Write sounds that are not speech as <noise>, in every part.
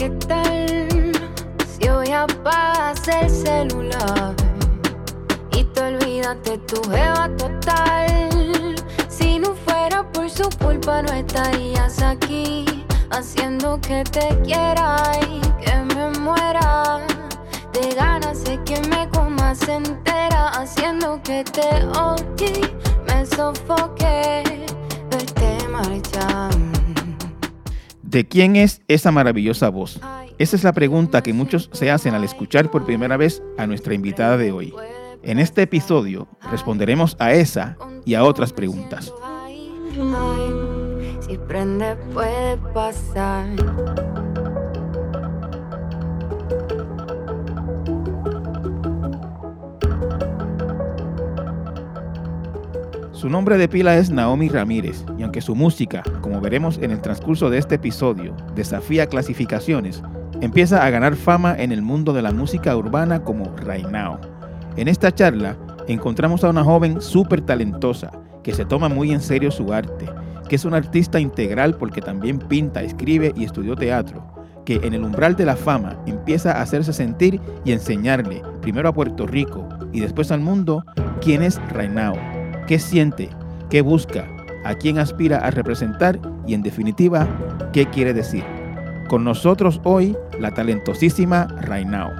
¿qué tal? Si hoy apagas el celular y te olvidaste tu jeva total. Si no fuera por su culpa, no estarías aquí haciendo que te quiera y que me muera. De ganas de que me comas entera, haciendo que te odie, me sofoque, verte marchar. ¿De quién es esa maravillosa voz? Esa es la pregunta que muchos se hacen al escuchar por primera vez a nuestra invitada de hoy. En este episodio responderemos a esa y a otras preguntas. Si prende puede pasar. Su nombre de pila es Naomi Ramírez y aunque su música, como veremos en el transcurso de este episodio, desafía clasificaciones, empieza a ganar fama en el mundo de la música urbana como Now. En esta charla encontramos a una joven súper talentosa que se toma muy en serio su arte, que es una artista integral porque también pinta, escribe y estudió teatro, que en el umbral de la fama empieza a hacerse sentir y enseñarle, primero a Puerto Rico y después al mundo, quién es Now qué siente, qué busca, a quién aspira a representar y en definitiva, qué quiere decir. Con nosotros hoy la talentosísima Rainao.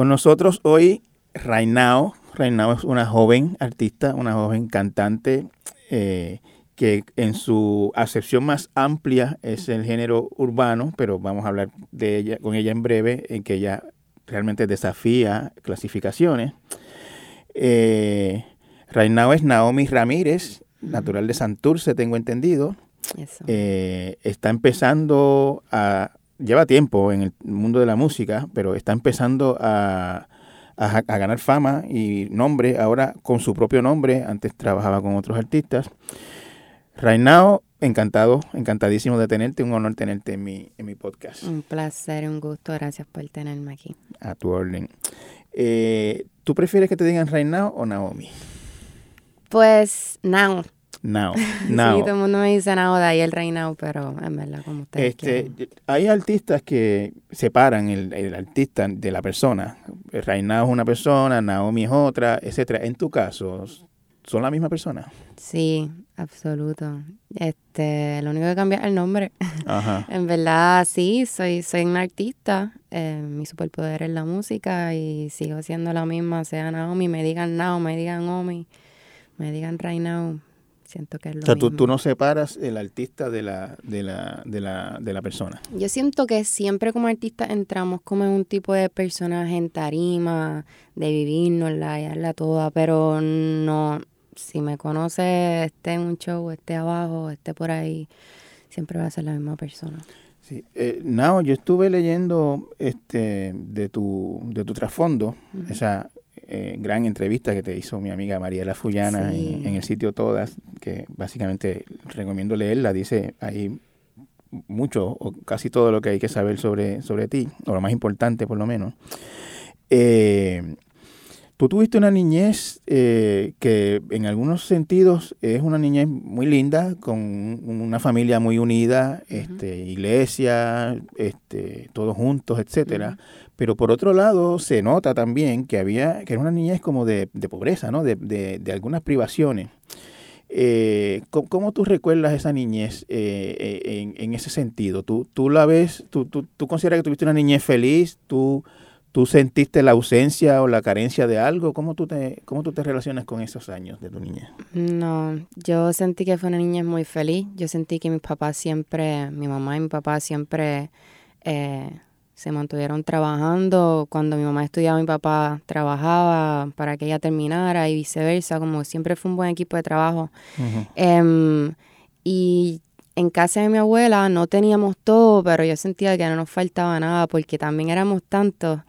Con nosotros hoy Rainao. Rainao es una joven artista, una joven cantante eh, que en su acepción más amplia es el género urbano, pero vamos a hablar de ella con ella en breve, en que ella realmente desafía clasificaciones. Eh, Rainao es Naomi Ramírez, natural de Santurce, tengo entendido. Eh, está empezando a lleva tiempo en el mundo de la música, pero está empezando a, ganar fama y nombre ahora con su propio nombre. Antes trabajaba con otros artistas. Rainao, encantado, encantadísimo de tenerte. Un honor tenerte en mi, en mi podcast. Un placer, un gusto. Gracias por tenerme aquí. A tu orden. Eh, ¿Tú prefieres que te digan Rainao o Naomi? Pues Now. Now, <laughs> now. Sí, todo el mundo me dice now de ahí el rey now, pero en verdad, como ustedes este, Hay artistas que separan el, el, artista de la persona. Now es una persona, Naomi es otra, etcétera. En tu caso, ¿son la misma persona? Sí, absoluto. Este, lo único que cambia es el nombre. Ajá. <laughs> en verdad, sí, soy, soy un artista. Eh, mi superpoder es la música y sigo siendo la misma, sea Naomi, me digan Now, me digan Omi, me digan Right Now Siento que es lo o sea, tú, tú, no separas el artista de la, de, la, de, la, de la persona. Yo siento que siempre como artista entramos como en un tipo de personaje en tarima, de vivirnos la darla toda, pero no, si me conoce, esté en un show, esté abajo, esté por ahí, siempre va a ser la misma persona. Sí. Eh, yo estuve leyendo este de tu, de tu trasfondo, o sea, eh, gran entrevista que te hizo mi amiga Mariela Fullana en, el sitio Todas, que básicamente recomiendo leerla. Dice ahí mucho o casi todo lo que hay que saber sobre, sobre ti, o lo más importante por lo menos. Eh, tú tuviste una niñez eh, que en algunos sentidos es una niñez muy linda, con una familia muy unida, este, iglesia, este, todos juntos, etcétera. Pero por otro lado, se nota también que había, que era una niñez como de, pobreza, ¿no? De, de, algunas privaciones. Eh, ¿cómo, tú recuerdas esa niñez eh, eh, en, en, ese sentido? ¿Tú, tú la ves, tú, tú, tú, consideras que tuviste una niñez feliz? ¿Tú, ¿Tú sentiste la ausencia o la carencia de algo? ¿Cómo tú, te, ¿Cómo tú te relacionas con esos años de tu niñez? No, yo sentí que fue una niñez muy feliz. Yo sentí que mi papá siempre, mi mamá y mi papá siempre se mantuvieron trabajando. Cuando mi mamá estudiaba, mi papá trabajaba para que ella terminara y viceversa. Como siempre fue un buen equipo de trabajo. Em, y en casa de mi abuela no teníamos todo, pero yo sentía que no nos faltaba nada porque también éramos tantos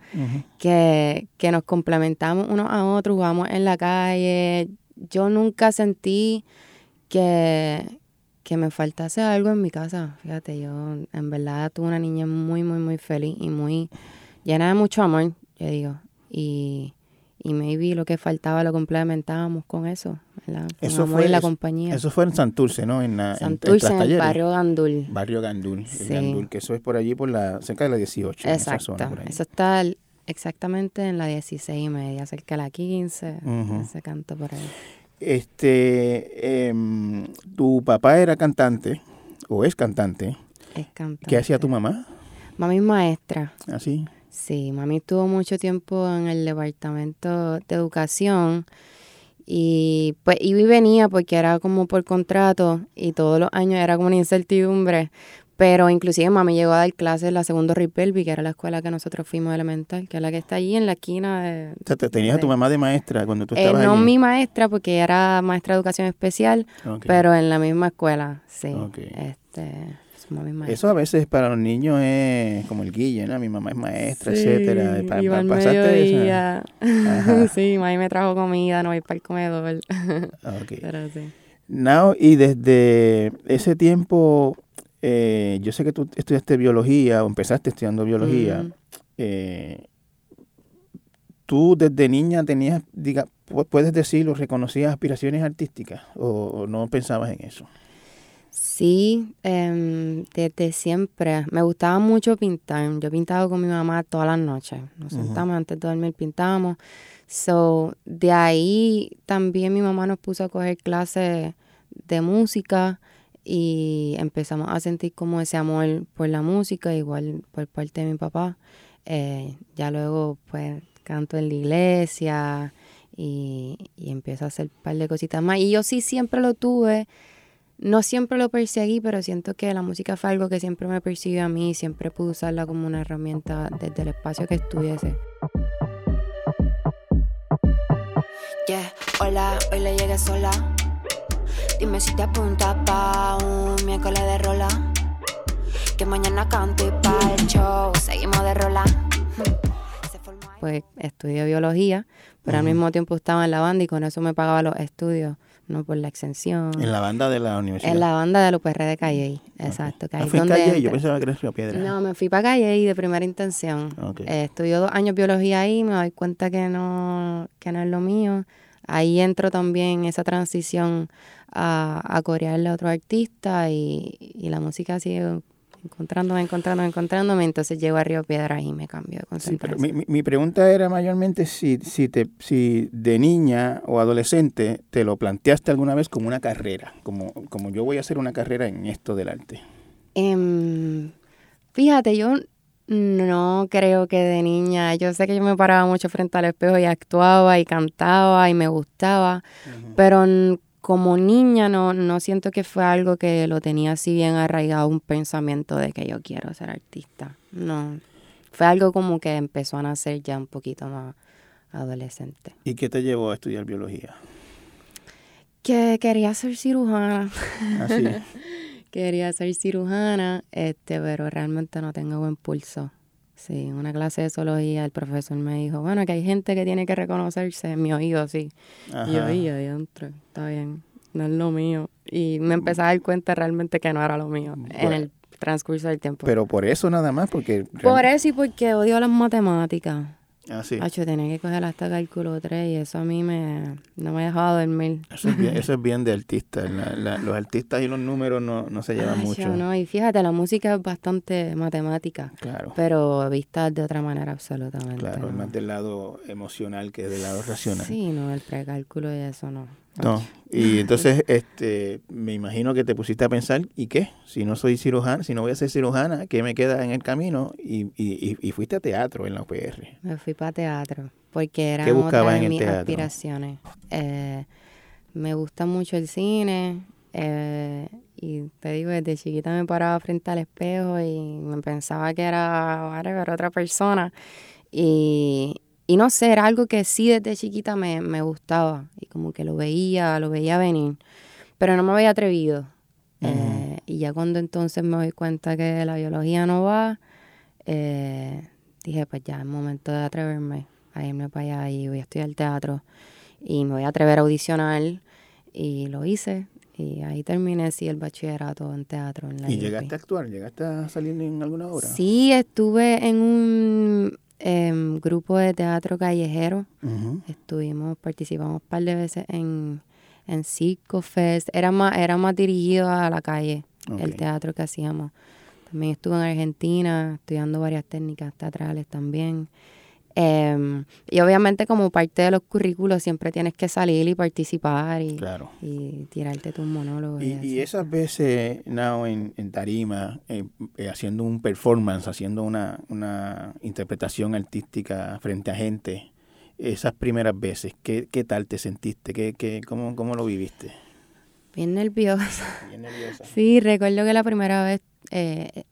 que, que nos complementamos unos a otros, jugamos en la calle. Yo nunca sentí que, que me faltase algo en mi casa. Fíjate, yo en verdad tuve una niña muy, muy, muy feliz y muy llena de mucho amor, yo digo. Y, y maybe lo que faltaba lo complementábamos con eso, ¿verdad? eso fue, en la compañía. Eso fue en Santurce, ¿no? En, la, Santurce, en, el barrio Gandul. Barrio Gandul, Gandul, que eso es por allí, por la cerca de la 18. Exacto, eso está exactamente en la 16 y media, cerca de la 15, ese canto por ahí. Este, em, tu papá era cantante, o es cantante. Es cantante. ¿Qué hacía tu mamá? Mami es maestra. ¿Ah, sí? Sí, mami estuvo mucho tiempo en el departamento de educación y pues iba y venía porque era como por contrato y todos los años era como una incertidumbre pero inclusive mami llegó a dar clases en la segunda Ripelvi, que era la escuela que nosotros fuimos elemental, que es la que está allí en la esquina de... O sea, ¿te tenías a tu mamá de maestra cuando tú estabas eh, No mi maestra, porque era maestra de educación especial, pero en la misma escuela, sí. Este, Eso a veces para los niños es como el guille, ¿no? Mi mamá es maestra, etcétera. Para, iba mediodía. <laughs> sí, mami me trajo comida, no voy para el comedor. okay. <laughs> Pero sí. Now, y desde ese tiempo eh, yo sé que tú estudiaste biología o empezaste estudiando biología. Eh, ¿Tú desde niña tenías, diga, puedes decirlo, reconocías aspiraciones artísticas o, no pensabas en eso? Sí, em, desde siempre. Me gustaba mucho pintar. Yo pintaba con mi mamá todas las noches. Nos sentamos antes de dormir, pintábamos. So, de ahí también mi mamá nos puso a coger clases de música y empezamos a sentir como ese amor por la música, igual por parte de mi papá. Eh, ya luego pues canto en la iglesia y, y empiezo a hacer un par de cositas más. Y yo sí siempre lo tuve, no siempre lo perseguí, pero siento que la música fue algo que siempre me persiguió a mí siempre pude usarla como una herramienta desde el espacio que estuviese. Yeah, hola, hoy le llegué sola Dime si te apuntas pa' un miércoles de rola. Que mañana canto y pa' el show seguimos de rola. Pues estudié biología, pero al mismo tiempo estaba en la banda y con eso me pagaba los estudios, no por la extensión. ¿En la banda de la universidad? En la banda de UPR de Calle, exacto. Okay. ¿Ah, Calle? Yo pensaba que era Piedra. No, me fui para Calle de primera intención. Okay. Eh, estudió dos años biología ahí, me doy cuenta que no, que no es lo mío. Ahí entro también esa transición a, a corearle a otro artista y, la música sigue encontrándome, encontrándome, encontrándome, entonces llego a Río Piedra y me cambio de concentración. mi, mi, pregunta era mayormente si, si, te, si de niña o adolescente te lo planteaste alguna vez como una carrera, como, como yo voy a hacer una carrera en esto del arte. Em, fíjate, yo no creo que de niña, yo sé que yo me paraba mucho frente al espejo y actuaba y cantaba y me gustaba, pero como niña no, no siento que fue algo que lo tenía así bien arraigado, un pensamiento de que yo quiero ser artista. No, fue algo como que empezó a nacer ya un poquito más adolescente. ¿Y qué te llevó a estudiar biología? Que quería ser cirujana. ¿Ah, <laughs> quería ser cirujana, este, pero realmente no tengo buen pulso. Sí, en una clase de zoología el profesor me dijo, bueno, que hay gente que tiene que reconocerse en mi oído, sí. Y yo, ahí adentro, está bien, no es lo mío. Y me empecé a dar cuenta realmente que no era lo mío en el transcurso del tiempo. Pero por eso nada más, porque... Por eso y porque odio las matemáticas. Ah, sí. tenía que coger hasta cálculo 3 y eso a mí me, no me ha dejado dormir. Eso es bien, <laughs> eso es bien de artistas. los artistas y los números no, no se llevan mucho. No, y fíjate, la música es bastante matemática. Claro. Pero vista de otra manera absolutamente. Claro, es más del lado emocional que del lado racional. Sí, no, el precálculo y eso no. No, y entonces este, me imagino que te pusiste a pensar, ¿y qué? Si no soy cirujana, si no voy a ser cirujana, ¿qué me queda en el camino? Y, y, y fuiste a teatro en la UPR. Me fui para teatro, porque eran otra de mis aspiraciones. Eh, me gusta mucho el cine Eh, y te digo, desde chiquita me paraba frente al espejo y me pensaba que era otra persona. Y, y no sé, era algo que sí desde chiquita me, me, gustaba y como que lo veía, lo veía venir, pero no me había atrevido. Eh, y ya cuando entonces me doy cuenta que la biología no va, eh, dije, pues ya es momento de atreverme a irme para allá y voy a estudiar teatro y me voy a atrever a audicionar y lo hice y ahí terminé sí el bachillerato en teatro. En ¿Y llegaste a actuar? ¿Llegaste a salir en alguna obra? Sí, estuve en un em, grupo de teatro callejero. Estuvimos, participamos un par de veces en, en Circo Fest. Era más, era más dirigido a la calle, el teatro que hacíamos. También estuve en Argentina estudiando varias técnicas teatrales también. Em, y obviamente como parte de los currículos siempre tienes que salir y participar y, y tirarte tu monólogo. Y, y, esas veces, now, en, tarima, eh, eh, haciendo un performance, haciendo una, una interpretación artística frente a gente, esas primeras veces, ¿qué, qué tal te sentiste? ¿Qué, qué, cómo, ¿Cómo lo viviste? Bien nerviosa. Bien nerviosa. Sí, recuerdo que la primera vez eh,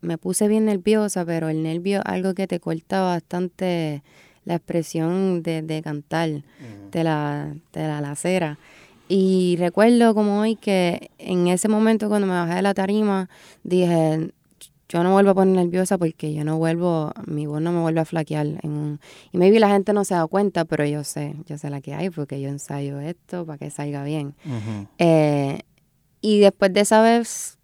me puse bien nerviosa, pero el nervio algo que te corta bastante la expresión de, de cantar, de, la, de la lacera. Y recuerdo como hoy que en ese momento cuando me bajé de la tarima, dije, yo no vuelvo a poner nerviosa porque yo no vuelvo, mi voz no me vuelve a flaquear. En un, y maybe la gente no se da cuenta, pero yo sé, yo sé la que hay porque yo ensayo esto para que salga bien. Eh, y después de esa vez,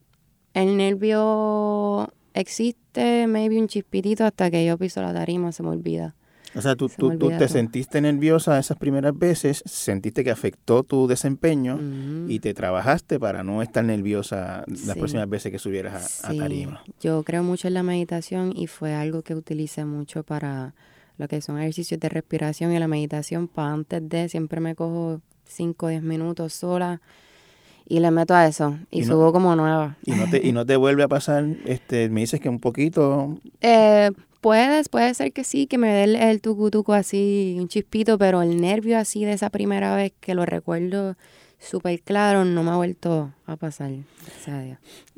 el nervio existe maybe un chispitito hasta que yo piso la tarima, se me olvida. O sea, tú, tú, te sentiste nerviosa esas primeras veces, sentiste que afectó tu desempeño y te trabajaste para no estar nerviosa las próximas veces que subieras a, tarima. Yo creo mucho en la meditación y fue algo que utilicé mucho para lo que son ejercicios de respiración y la meditación. Para antes de, siempre me cojo 5 o 10 minutos sola y le meto a eso y, subo como nueva. ¿Y no, te, ¿Y no te vuelve a pasar, este, me dices que un poquito? <laughs> Eh, puedes, puede ser que sí, que me dé el, el tucutuco así, un chispito, pero el nervio así de esa primera vez que lo recuerdo súper claro, no me ha vuelto a pasar.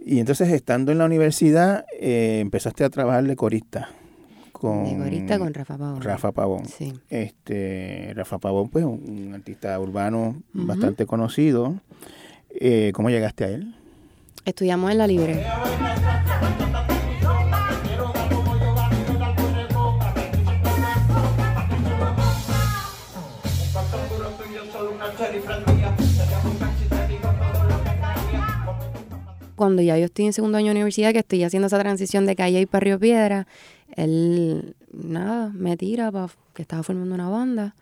Y entonces, estando en la universidad, eh, empezaste a trabajar de corista. Con de corista con Rafa Pavón. Rafa Pavón. Sí. Este, Rafa Pavón, pues, un, artista urbano bastante conocido. Eh, ¿Cómo llegaste a él? Estudiamos en la libre. Cuando ya yo estoy en segundo año de universidad, que estoy haciendo esa transición de calle y para Piedra, él, nada, me tira para que estaba formando una banda,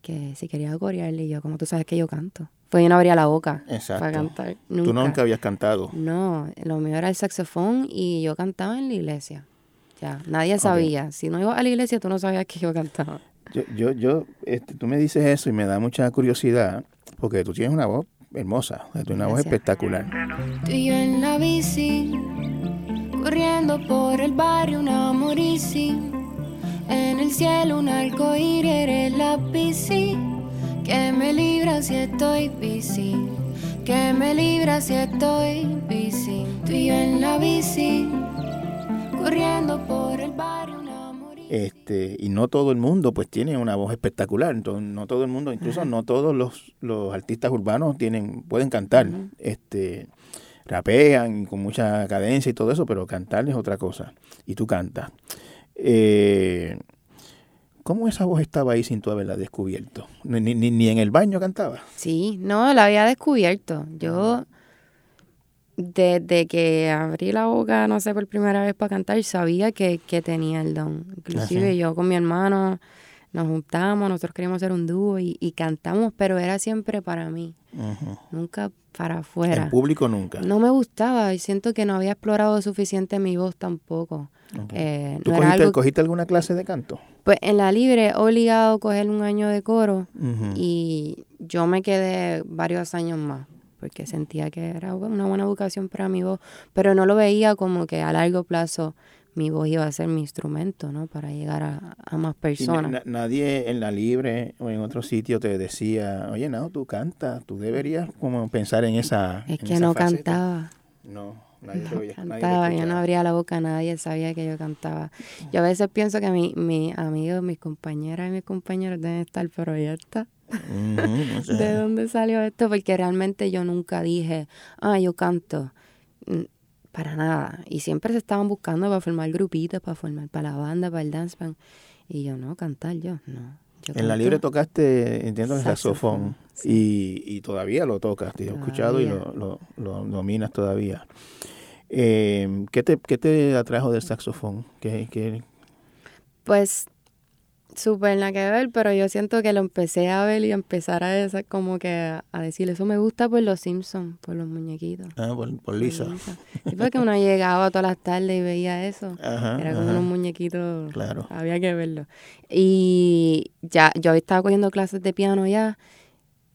que si quería corearle, y yo, como tú sabes que yo canto. Pues yo no abría la boca para cantar. Nunca. Tú nunca habías cantado. No, lo mío era el saxofón y yo cantaba en la iglesia. Ya, nadie sabía. Si no iba a la iglesia, tú no sabías que yo cantaba. Yo, yo, yo este, tú me dices eso y me da mucha curiosidad, porque tú tienes una voz hermosa, tienes una voz espectacular. Tú y yo en la bici, corriendo por el barrio, una morici. En el cielo un arcoíris, eres la bici que me libra si estoy bici, que me libra si estoy bici. Tú y yo en la bici, corriendo por el barrio. Este, y no todo el mundo pues tiene una voz espectacular, entonces no todo el mundo, incluso no todos los, los, artistas urbanos tienen, pueden cantar, este, rapean con mucha cadencia y todo eso, pero cantar es otra cosa, y tú cantas. Eh, ¿Cómo esa voz estaba ahí sin tú haberla descubierto? Ni, ni, ni en el baño cantaba. Sí, no, la había descubierto. Yo, desde que abrí la boca, no sé, por primera vez para cantar, sabía que, tenía el don. Inclusive ah, yo con mi hermano nos juntamos, nosotros queríamos hacer un dúo y, cantamos, pero era siempre para mí. Nunca para afuera. En público nunca. No me gustaba y siento que no había explorado suficiente mi voz tampoco. Eh, ¿Tú cogiste, alguna clase de canto? Pues en la libre he obligado a coger un año de coro y yo me quedé varios años más porque sentía que era una buena educación para mi voz, pero no lo veía como que a largo plazo mi voz iba a ser mi instrumento, ¿no? Para llegar a, más personas. nadie en la libre o en otro sitio te decía, oye, no, tú cantas, tú deberías como pensar en esa. Es que no cantaba. No, nadie no cantaba, yo no abría la boca, nadie sabía que yo cantaba. Yo a veces pienso que mi, mis amigos, mis compañeras y mis compañeros deben estar, pero ya está. <laughs> ¿De dónde salió esto? Porque realmente yo nunca dije, ah, yo canto para nada. Y siempre se estaban buscando para formar grupitos, para formar para la banda, para el dance band. Y yo, no, cantar yo, no. en la libre tocaste, entiendo, el saxofón. Y, todavía lo tocas, te he escuchado y lo, lo, dominas todavía. Eh, ¿qué, te, ¿Qué te atrajo del saxofón? ¿Qué, qué... Pues súper nada que ver, pero yo siento que lo empecé a ver y empezar a esa, como que a, decir, eso me gusta por los Simpsons, por los muñequitos. Ah, por, Lisa. Y fue que uno llegaba todas las tardes y veía eso. <laughs> Era como unos muñequitos. Claro. Había que verlo. Y ya, yo estaba cogiendo clases de piano ya,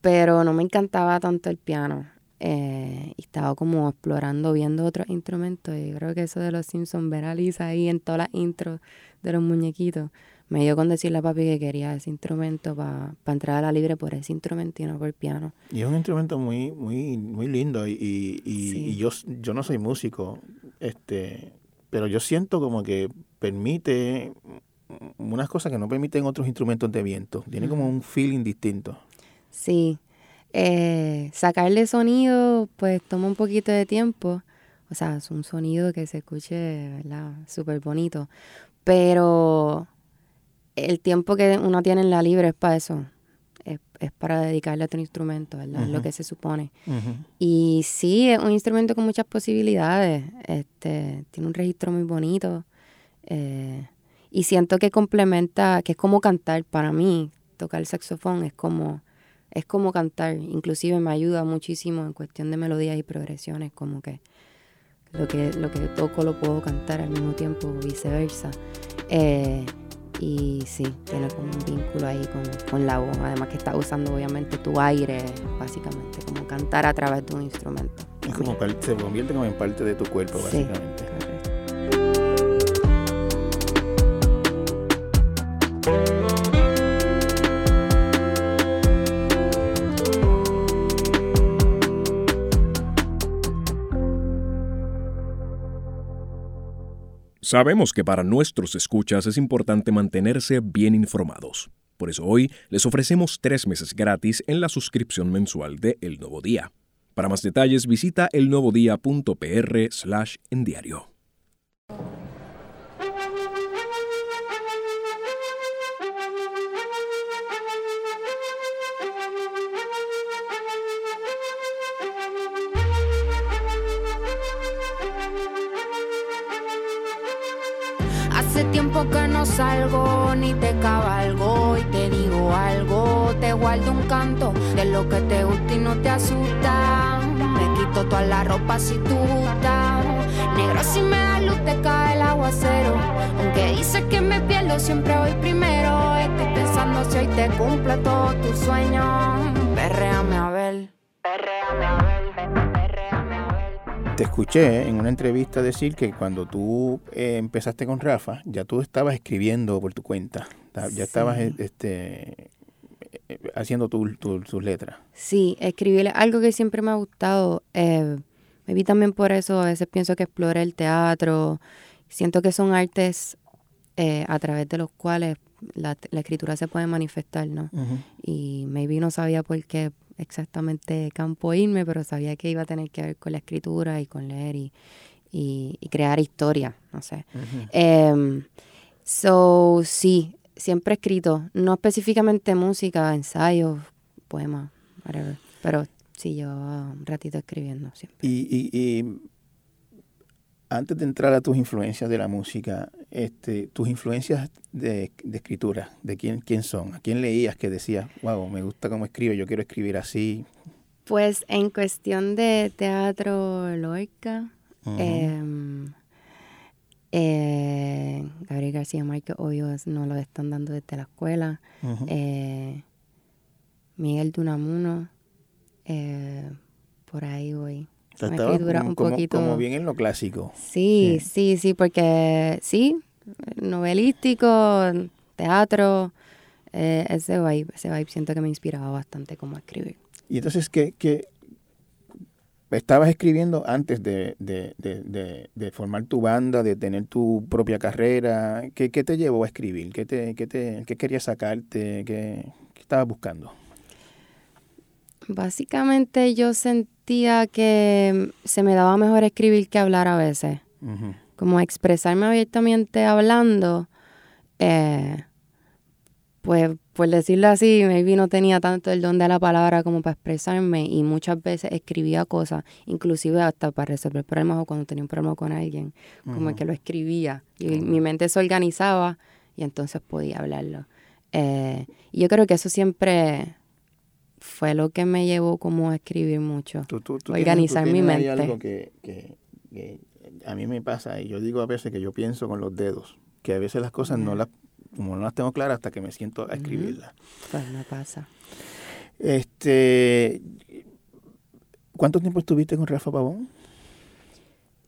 pero no me encantaba tanto el piano. Eh, y estaba como explorando, viendo otros instrumentos. Y creo que eso de los Simpsons, ver a Lisa ahí en todas las intros de los muñequitos me dio con decirle a papi que quería ese instrumento para entrar a la libre por ese instrumento y no por el piano. Y es un instrumento muy, muy, muy lindo y, y, yo, yo no soy músico, este, pero yo siento como que permite unas cosas que no permiten otros instrumentos de viento. Tiene como un feeling distinto. Sí. Eh, sacarle sonido, pues toma un poquito de tiempo. O sea, es un sonido que se escuche, ¿verdad? Súper bonito. Pero el tiempo que uno tiene en la libre es para eso. Es, para dedicarle a otro instrumento, ¿verdad? Es lo que se supone. Y sí, es un instrumento con muchas posibilidades. Este, tiene un registro muy bonito. Eh, y siento que complementa, que es como cantar para mí. Tocar el saxofón es como, es como cantar. Inclusive me ayuda muchísimo en cuestión de melodías y progresiones, como que lo que, lo que toco lo puedo cantar al mismo tiempo, viceversa. Eh, y sí, tiene como un vínculo ahí con, la voz, además que está usando obviamente tu aire, básicamente, como cantar a través de un instrumento. Es como se convierte como en parte de tu cuerpo, básicamente. Sabemos que para nuestros escuchas es importante mantenerse bien informados. Por eso hoy les ofrecemos tres meses gratis en la suscripción mensual de El Nuevo Día. Para más detalles visita elnuevodía.pr slash en diario. Ni te cabalgo y te digo algo. Te guardo un canto de lo que te gusta y no te asusta. Me quito toda la ropa si tú gustas. Negro, si me da luz, te cae el aguacero. Aunque dices que me pierdo, siempre voy primero. Estoy pensando si hoy te cumple todo tu sueño. Perréame a ver, Te escuché en una entrevista decir que cuando tú eh, empezaste con Rafa, ya tú estabas escribiendo por tu cuenta, ya estabas este, eh, haciendo tus letras. Sí, escribir algo que siempre me ha gustado. Eh, me vi también por eso, a veces pienso que explore el teatro. Siento que son artes eh, a través de los cuales la, escritura se puede manifestar, ¿no? Y maybe no sabía por qué exactamente campo irme, pero sabía que iba a tener que ver con la escritura y con leer y, crear historia, no sé. Em, so, sí, siempre he escrito, no específicamente música, ensayos, poemas, whatever, pero sí, yo un ratito escribiendo siempre. y, y antes de entrar a tus influencias de la música, este, tus influencias de, escritura, ¿de quién, quién son? ¿A quién leías que decías, wow, me gusta cómo escribe, yo quiero escribir así? Pues en cuestión de teatro Loica, em, eh, Gabriel García Márquez, obvio, no lo están dando desde la escuela. eh, Miguel Dunamuno, eh, por ahí voy. Un como, poquito. Como bien en lo clásico. Sí, sí, sí, porque sí, novelístico, teatro, eh, ese vibe, ese vibe siento que me inspiraba bastante como a escribir. Y entonces, ¿qué, qué estabas escribiendo antes de, de, de, de, formar tu banda, de tener tu propia carrera? ¿Qué, qué te llevó a escribir? ¿Qué, te, qué, te, qué querías sacarte? ¿Qué, ¿Qué estabas buscando? Básicamente yo sentía que se me daba mejor escribir que hablar a veces. Como expresarme abiertamente hablando, eh, pues por decirlo así, maybe no tenía tanto el don de la palabra como para expresarme y muchas veces escribía cosas, inclusive hasta para resolver problemas o cuando tenía un problema con alguien, como que lo escribía y mi mente se organizaba y entonces podía hablarlo. Eh, y yo creo que eso siempre fue lo que me llevó como a escribir mucho, organizar mi mente. Hay algo que, que, a mí me pasa y yo digo a veces que yo pienso con los dedos, que a veces las cosas no las como no las tengo claras hasta que me siento a escribirlas. Pues me pasa. Este, ¿Cuánto tiempo estuviste con Rafa Pavón?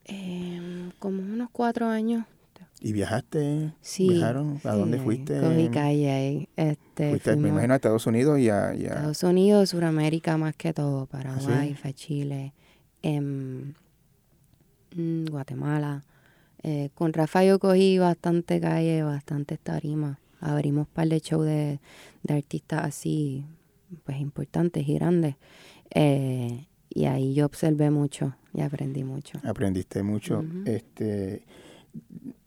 Em, como unos cuatro años. ¿Y viajaste? Sí. ¿Viajaron? ¿A dónde fuiste? Cogí calle ahí. Este, fuiste, me imagino, a Estados Unidos y a, Estados Unidos, Sudamérica más que todo. Paraguay, ¿Ah, Chile, em, mm, Guatemala. Eh, con Rafa yo cogí bastante calle, bastante tarima. Abrimos un par de shows de, artistas así, pues importantes y grandes. Eh, y ahí yo observé mucho y aprendí mucho. Aprendiste mucho. este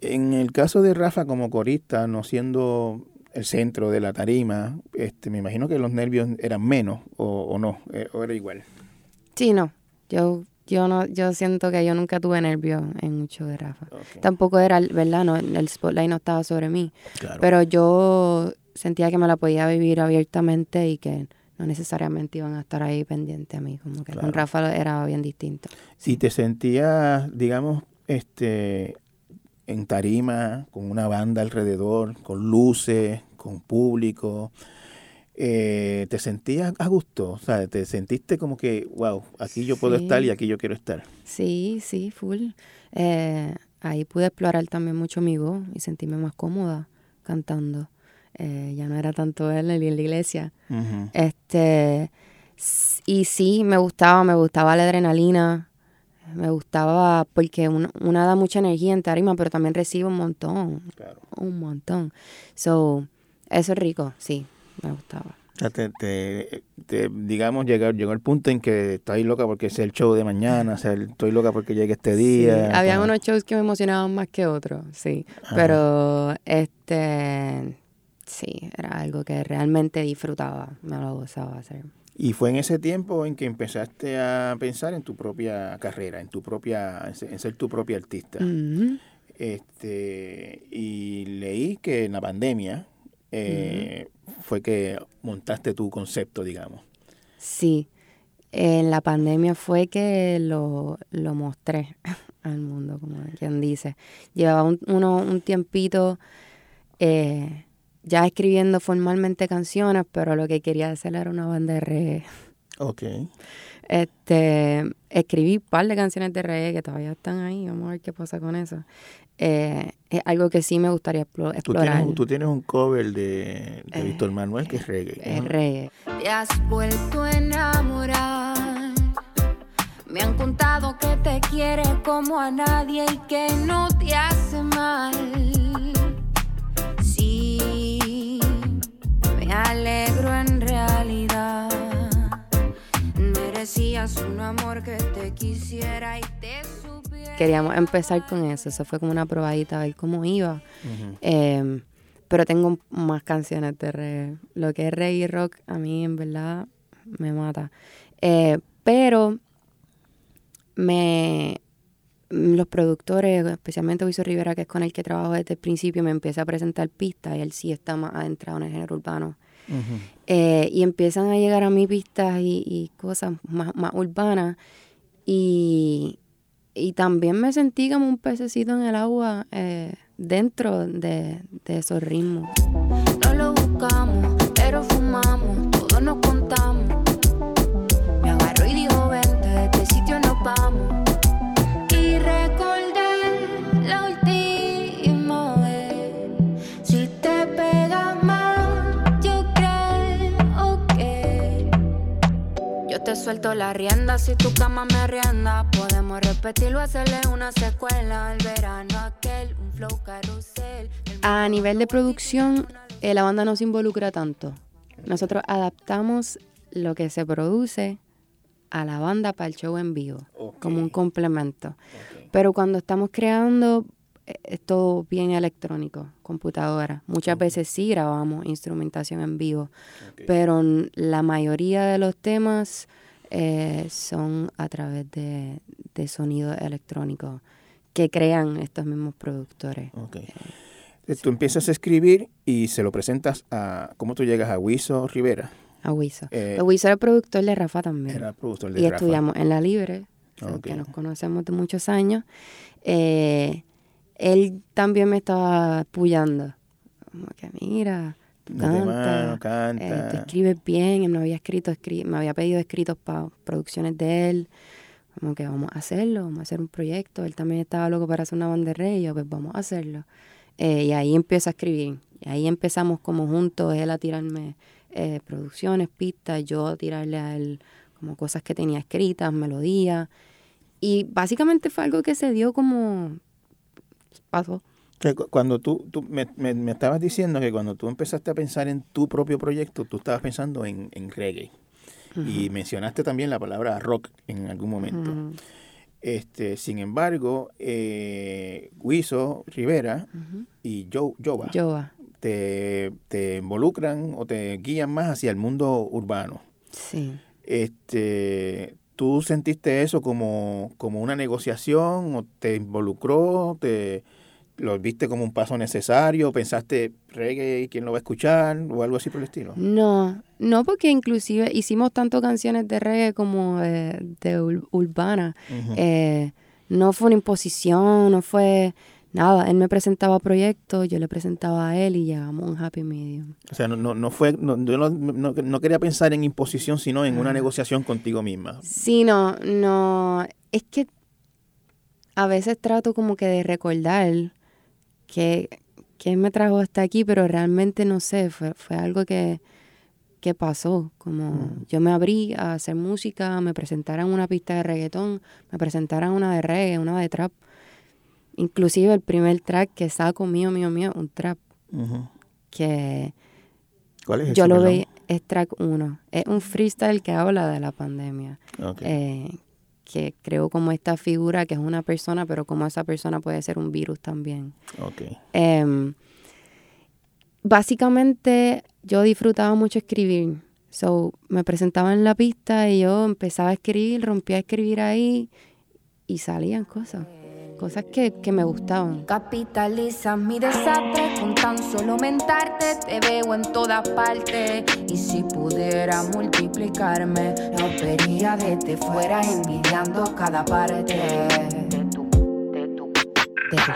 En el caso de Rafa como corista, no siendo el centro de la tarima, este me imagino que los nervios eran menos o, o no, eh, o era igual. Sí, no. Yo yo no, yo siento que yo nunca tuve nervios en mucho de Rafa. Tampoco era, ¿verdad? No, el spotlight no estaba sobre mí. Pero yo sentía que me la podía vivir abiertamente y que no necesariamente iban a estar ahí pendientes a mí. Como que con Rafa era bien distinto. Si te sentías, digamos, este en tarima, con una banda alrededor, con luces, con público, eh, ¿te sentías a gusto? O sea, ¿te sentiste como que, wow, aquí yo puedo estar y aquí yo quiero estar? Sí, sí, full. Eh, ahí pude explorar también mucho mi voz y sentirme más cómoda cantando. Eh, ya no era tanto él en la iglesia. Este y sí, me gustaba, me gustaba la adrenalina, me gustaba porque una, da mucha energía en tarima, pero también recibe un montón, un montón. So, eso es rico, sí, me gustaba. O sea, te, digamos, llegó, llegó el punto en que estoy loca porque es el show de mañana, o sea, estoy loca porque llegue este día. Sí, había unos shows que me emocionaban más que otros, sí. Pero, este, sí, era algo que realmente disfrutaba, me lo gozaba hacer. Y fue en ese tiempo en que empezaste a pensar en tu propia carrera, en tu propia, en ser tu propia artista. Este, y leí que en la pandemia, eh, fue que montaste tu concepto, digamos. Sí, en la pandemia fue que lo, mostré <laughs> al mundo, como quien dice. Llevaba un, uno, un tiempito eh, ya escribiendo formalmente canciones, pero lo que quería hacer era una banda de reggae. Ok. Este, escribí un par de canciones de reggae que todavía están ahí, vamos a ver qué pasa con eso. Eh, es algo que sí me gustaría explorar. Tú tienes, un cover de, de Víctor Manuel que es reggae. Es reggae. Te has vuelto a enamorar. Me han contado que te quiere como a nadie y que no te hace mal. Me alegro en realidad. Merecías un amor que te quisiera y te queríamos empezar con eso. Eso fue como una probadita a ver cómo iba. Em, pero tengo más canciones de reggae. Lo que es reggae y rock a mí en verdad me mata. Eh, pero me los productores, especialmente Luis Rivera, que es con el que trabajo desde el principio, me empieza a presentar pistas y él sí está más adentrado en el género urbano. Eh, y empiezan a llegar a mí pistas y, y cosas más, más urbanas. Y, y también me sentí como un pececito en el agua eh, dentro de, de, esos ritmos. Suelto la rienda si tu cama me rienda. Podemos repetirlo, hacerle una secuela. El verano aquel, un flow carrusel. A nivel de producción, eh, la banda no se involucra tanto. Nosotros adaptamos lo que se produce a la banda para el show en vivo, como un complemento. Pero cuando estamos creando, eh, es todo bien electrónico, computadora. Muchas veces sí grabamos instrumentación en vivo, pero la mayoría de los temas eh, son a través de, de sonido electrónico que crean estos mismos productores. Eh, tú empiezas a escribir y se lo presentas a... ¿Cómo tú llegas a Wiso Rivera? A Wiso. Eh, Wiso era productor de Rafa también. Era productor de y estudiamos en La Libre, que nos conocemos de muchos años. Eh, él también me estaba apoyando. Como que mira, tú canta, eh, escribes bien. Él me había escrito, me había pedido escritos para producciones de él. Como que vamos a hacerlo, vamos a hacer un proyecto. Él también estaba loco para hacer una banda de rey. Yo, pues vamos a hacerlo. Eh, y ahí empiezo a escribir. Y ahí empezamos como juntos, él a tirarme eh, producciones, pistas, yo a tirarle a él como cosas que tenía escritas, melodías. Y básicamente fue algo que se dio como pasó. Cuando tú, tú me, me, estabas diciendo que cuando tú empezaste a pensar en tu propio proyecto, tú estabas pensando en, en reggae. Y mencionaste también la palabra rock en algún momento. este Sin embargo, eh, Rivera y Joe, Jova, Te, te, involucran o te guían más hacia el mundo urbano. Sí. Este, ¿Tú sentiste eso como, como una negociación o te involucró? ¿Te lo viste como un paso necesario? ¿Pensaste reggae, quién lo va a escuchar o algo así por el estilo? No, no porque inclusive hicimos tanto canciones de reggae como de, urbana. Eh, no fue una imposición, no fue nada, él me presentaba proyectos, yo le presentaba a él y llegamos a un happy medium. O sea, no, no, fue, no, yo no, quería pensar en imposición, sino en una ah. negociación contigo misma. Sí, no, no, es que a veces trato como que de recordar que, que me trajo hasta aquí, pero realmente no sé, fue, fue algo que, que pasó, como mm. yo me abrí a hacer música, me presentaran una pista de reggaetón, me presentaran una de reggae, una de trap, Inclusive el primer track que saco mío, mío, mío, un trap. Que ¿Cuál es yo lo veía, es track 1. Es un freestyle que habla de la pandemia. Eh, que creo como esta figura que es una persona, pero como esa persona puede ser un virus también. Em, básicamente yo disfrutaba mucho escribir. So, me presentaba en la pista y yo empezaba a escribir, rompía a escribir ahí y salían cosas cosas que, que me gustaban. Capitaliza mi desastre con tan solo mentarte, te veo en todas partes. Y si pudiera multiplicarme, no vería desde fuera envidiando cada parte. De tu,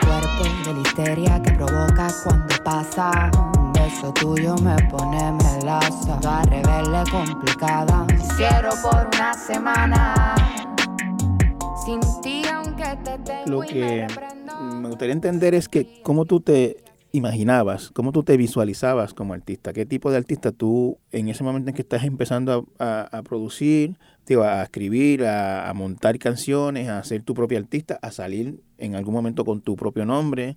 cuerpo, de la histeria que provoca cuando pasa. Un beso tuyo me pone melaza, a rebelde complicada. Quiero por una semana. Sin ti, aunque te tengo Lo que me, gustaría entender es que cómo tú te imaginabas, cómo tú te visualizabas como artista, qué tipo de artista tú en ese momento en que estás empezando a, producir, a escribir, a, montar canciones, a ser tu propio artista, a salir en algún momento con tu propio nombre.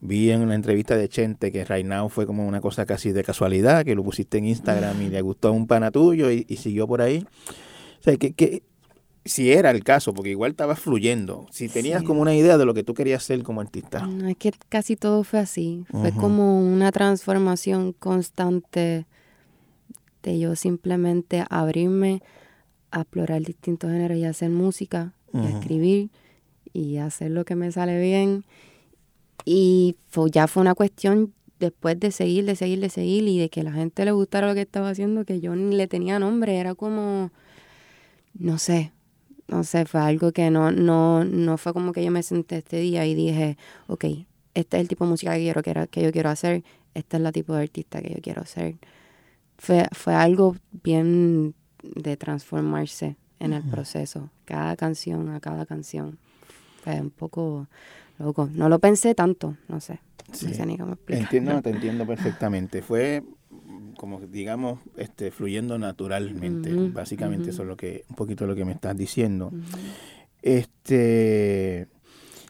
Vi en una entrevista de Chente que Right Now fue como una cosa casi de casualidad, que lo pusiste en Instagram y le gustó a un pana tuyo y, siguió por ahí. O sea, que, que si era el caso, porque igual estaba fluyendo, si tenías como una idea de lo que tú querías ser como artista. No, es que casi todo fue así, fue como una transformación constante de yo simplemente abrirme a explorar distintos géneros y hacer música, y escribir, y hacer lo que me sale bien. Y ya fue una cuestión después de seguir, de seguir, de seguir, y de que la gente le gustara lo que estaba haciendo, que yo ni le tenía nombre, era como, no sé, no sé, fue algo que no, no, no fue como que yo me senté este día y dije, ok, este es el tipo de música que, quiero, que, que yo quiero hacer, este es la tipo de artista que yo quiero ser. Fue, fue algo bien de transformarse en el proceso, cada canción a cada canción. Fue un poco loco. No lo pensé tanto, no sé. No sé ni cómo Entiendo, te entiendo perfectamente. Fue como digamos, este, fluyendo naturalmente. Básicamente eso es lo que, un poquito lo que me estás diciendo. Este,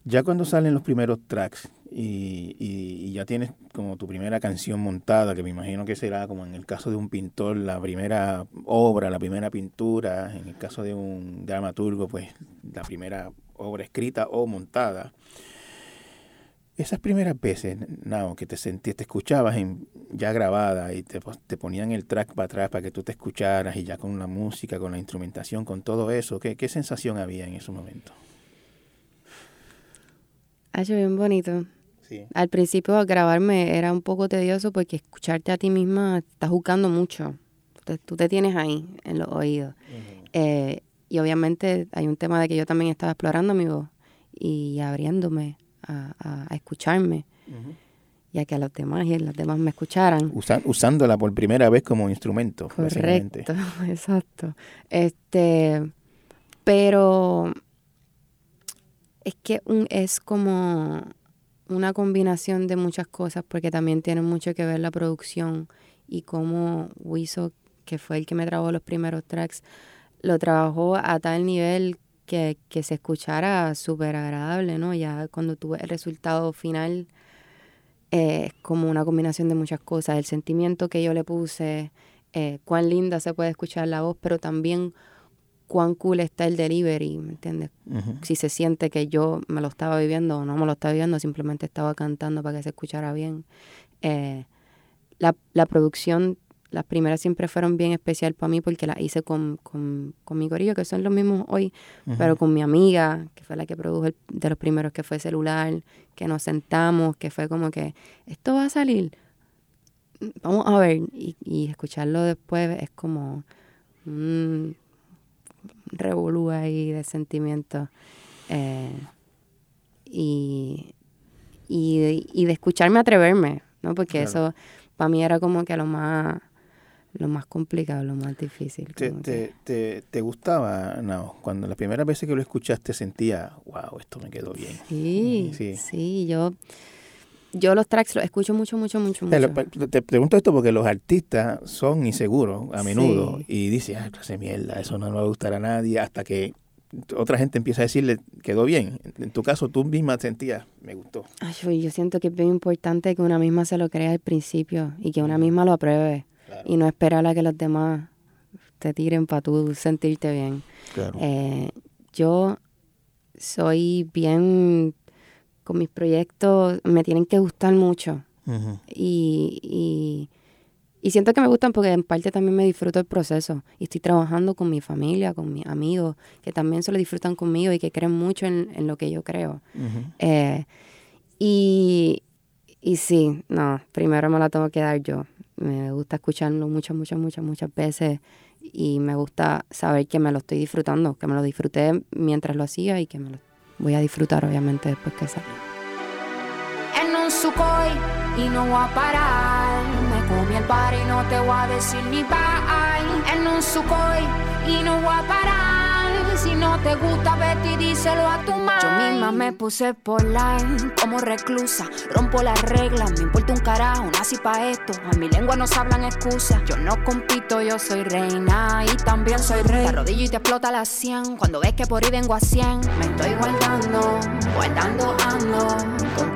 ya cuando salen los primeros tracks y, y, ya tienes como tu primera canción montada, que me imagino que será como en el caso de un pintor, la primera obra, la primera pintura, en el caso de un dramaturgo, pues la primera obra escrita o montada. Esas primeras veces, no, que te sentías, te escuchabas en, ya grabada y te, te, ponían el track para atrás para que tú te escucharas y ya con la música, con la instrumentación, con todo eso, ¿qué, qué sensación había en ese momento? Ha hecho bien bonito. Al principio grabarme era un poco tedioso porque escucharte a ti misma estás buscando mucho. Tú te, tienes ahí en los oídos. Eh, y obviamente hay un tema de que yo también estaba explorando mi voz y abriéndome a, escucharme. Ya que a los demás y los demás me escucharan. usándola por primera vez como instrumento. Correcto, <laughs> exacto. Este, pero es que un, es como una combinación de muchas cosas porque también tiene mucho que ver la producción y cómo Wiso, que fue el que me trabajó los primeros tracks, lo trabajó a tal nivel que, se escuchara súper agradable, ¿no? Ya cuando tuve el resultado final eh, es como una combinación de muchas cosas, el sentimiento que yo le puse, eh, cuán linda se puede escuchar la voz, pero también cuán cool está el delivery, ¿me entiendes? Si se siente que yo me lo estaba viviendo o no me lo estaba viviendo, simplemente estaba cantando para que se escuchara bien. Eh, la, la, producción, las primeras siempre fueron bien especial para mí porque las hice con, con, con mi corillo, que son los mismos hoy, pero con mi amiga, que fue la que produjo de los primeros, que fue celular, que nos sentamos, que fue como que esto va a salir. Vamos a ver, y, y escucharlo después es como revolú ahí de sentimientos. Eh, y, y, de, escucharme atreverme, ¿no? Porque eso para mí era como que lo más lo más complicado, lo más difícil. ¿Te, te, te, gustaba, no? Cuando la primera vez que lo escuchaste sentía, wow, esto me quedó bien. Sí, sí, sí yo yo los tracks los escucho mucho, mucho, mucho, mucho. Te, pregunto esto porque los artistas son inseguros a menudo y dicen, ay, clase mierda, eso no le va a gustar a nadie, hasta que otra gente empieza a decirle, quedó bien. En tu caso, tú misma sentías, me gustó. Ay, yo siento que es bien importante que una misma se lo crea al principio y que una misma lo apruebe y no esperar a que los demás te tiren para tú sentirte bien. Eh, yo soy bien con mis proyectos me tienen que gustar mucho. y, y, siento que me gustan porque en parte también me disfruto el proceso. Y estoy trabajando con mi familia, con mis amigos, que también se lo disfrutan conmigo y que creen mucho en, lo que yo creo. Eh, y, y sí, no, primero me la tengo que dar yo. Me gusta escucharlo muchas, muchas, muchas, muchas veces y me gusta saber que me lo estoy disfrutando, que me lo disfruté mientras lo hacía y que me lo voy a disfrutar obviamente después que salga. En un sucoy y no voy a parar. Me comí el par y no te voy a decir ni bye. En un sucoy y no voy a parar. Si no te gusta, vete y díselo a tu madre. Yo misma me puse por line como reclusa. Rompo las reglas, me importa un carajo, nací pa' esto. A mi lengua no se hablan excusas. Yo no compito, yo soy reina y también soy rey. Te arrodillo y te explota la 100. Cuando ves que por ahí vengo a 100, me estoy guardando, guardando ando. Con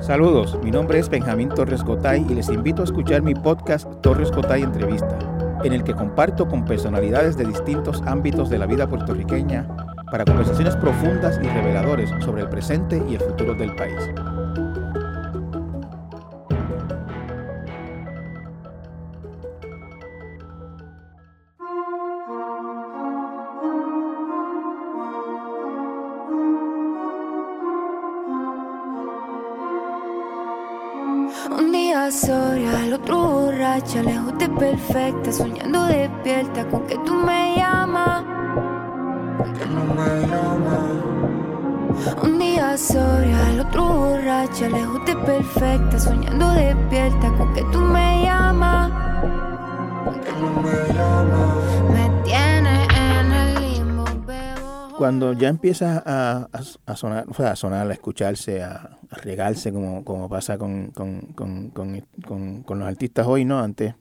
Saludos, mi nombre es Benjamín Torres Cotay y les invito a escuchar mi podcast Torres Cotay Entrevista, en el que comparto con personalidades de distintos ámbitos de la vida puertorriqueña para conversaciones profundas y reveladores sobre el presente y el futuro del país. Al otro borracha, lejos de perfecta, soñando despierta con que tú me llamas. Que no me llamas. Un día sobria, al otro borracha, lejos de perfecta, soñando despierta con que tú me llamas. Que no me llamas. Cuando ya empieza a, a, sonar, o sea, a sonar, a escucharse, a, regarse, como, como pasa con, con, con, con, los artistas hoy, ¿no? Antes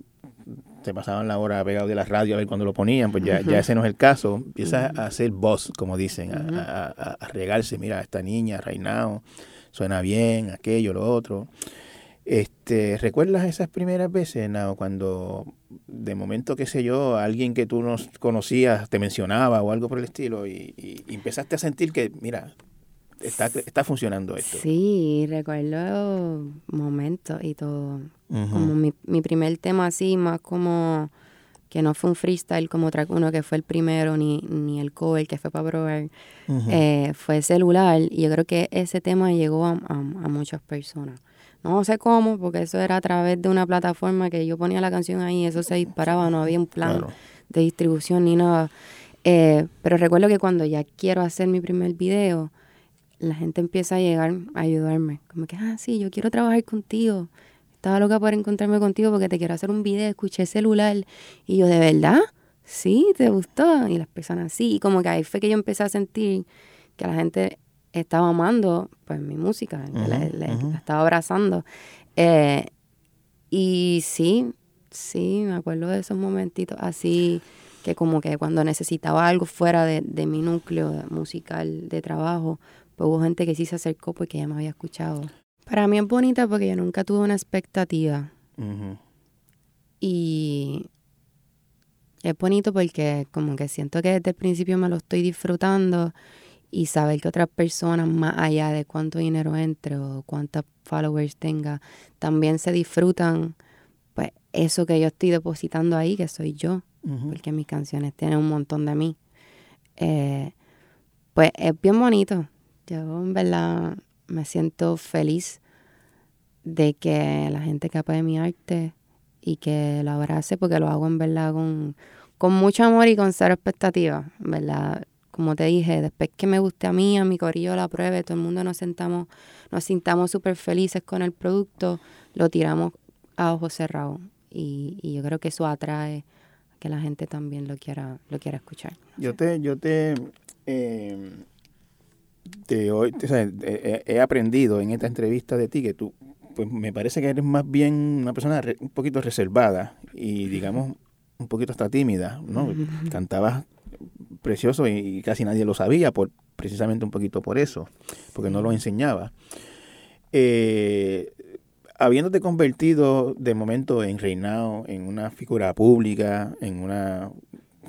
se pasaban la hora pegado de la radio a ver cuando lo ponían, pues ya, ya ese no es el caso. Empieza a hacer voz, como dicen, a, a, regarse, mira, esta niña, Reinao, suena bien, aquello, lo otro. Este, ¿Recuerdas esas primeras veces, Nao, cuando de momento, qué sé yo, alguien que tú no conocías te mencionaba o algo por el estilo y, empezaste a sentir que, mira, está, está funcionando esto? Sí, recuerdo momentos y todo. Como mi, mi primer tema así, más como que no fue un freestyle como otra, uno que fue el primero, ni, ni el cover que fue para probar, eh, fue celular. Y yo creo que ese tema llegó a, a muchas personas. No sé cómo, porque eso era a través de una plataforma que yo ponía la canción ahí, eso se disparaba, no había un plan de distribución ni nada. Eh, pero recuerdo que cuando ya quiero hacer mi primer video, la gente empieza a llegar a ayudarme. Como que, ah, sí, yo quiero trabajar contigo. Estaba loca por encontrarme contigo porque te quiero hacer un video, escuché celular. Y yo, ¿de verdad? Sí, ¿te gustó? Y las personas, sí. Y como que ahí fue que yo empecé a sentir que la gente estaba amando pues mi música, la, estaba abrazando. Eh, y sí, sí, me acuerdo de esos momentitos así que como que cuando necesitaba algo fuera de, mi núcleo musical de trabajo, pues hubo gente que sí se acercó porque ya me había escuchado. Para mí es bonita porque yo nunca tuve una expectativa. Y es bonito porque como que siento que desde el principio me lo estoy disfrutando y saber que otras personas, más allá de cuánto dinero entre o cuántos followers tenga, también se disfrutan pues eso que yo estoy depositando ahí, que soy yo, porque mis canciones tienen un montón de mí. Eh, pues es bien bonito. Yo en verdad me siento feliz de que la gente capa de mi arte y que lo abrace porque lo hago en verdad con, con mucho amor y con cero expectativas, ¿verdad? Como te dije, después que me guste a mí, a mi corillo la pruebe, todo el mundo nos sentamos, nos sintamos súper felices con el producto, lo tiramos a ojos cerrados. Y, y, yo creo que eso atrae a que la gente también lo quiera, lo quiera escuchar. Yo te, yo te, eh, te, hoy, he aprendido en esta entrevista de ti que tú, pues me parece que eres más bien una persona un poquito reservada y digamos un poquito hasta tímida, ¿no? <laughs> Cantabas precioso y casi nadie lo sabía, por, precisamente un poquito por eso, porque no lo enseñaba. Eh, habiéndote convertido de momento en reinado, en una figura pública, en una